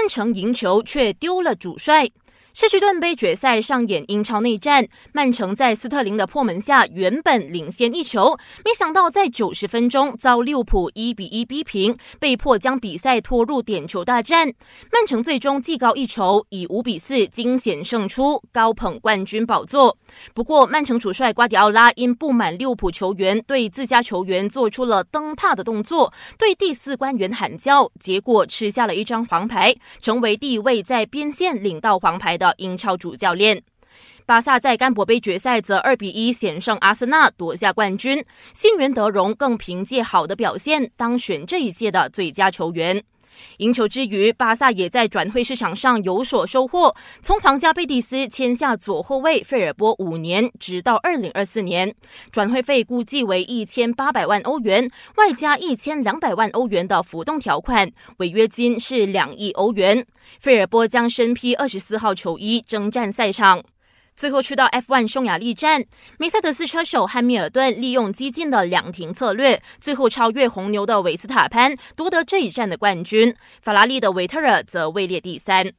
曼城赢球却丢了主帅。社区盾杯决赛上演英超内战，曼城在斯特林的破门下原本领先一球，没想到在九十分钟遭利物浦一比一逼平，被迫将比赛拖入点球大战。曼城最终技高一筹，以五比四惊险胜出，高捧冠军宝座。不过，曼城主帅瓜迪奥拉因不满利物浦球员对自家球员做出了蹬踏的动作，对第四官员喊叫，结果吃下了一张黄牌，成为第一位在边线领到黄牌。的英超主教练，巴萨在甘博杯决赛则二比一险胜阿森纳夺下冠军，新源德容更凭借好的表现当选这一届的最佳球员。赢球之余，巴萨也在转会市场上有所收获，从皇家贝蒂斯签下左后卫费尔波五年，直到二零二四年，转会费估计为一千八百万欧元，外加一千两百万欧元的浮动条款，违约金是两亿欧元。费尔波将身披二十四号球衣征战赛场。最后去到 F1 匈牙利站，梅赛德斯车手汉密尔顿利用激进的两停策略，最后超越红牛的维斯塔潘，夺得这一站的冠军。法拉利的维特尔则位列第三。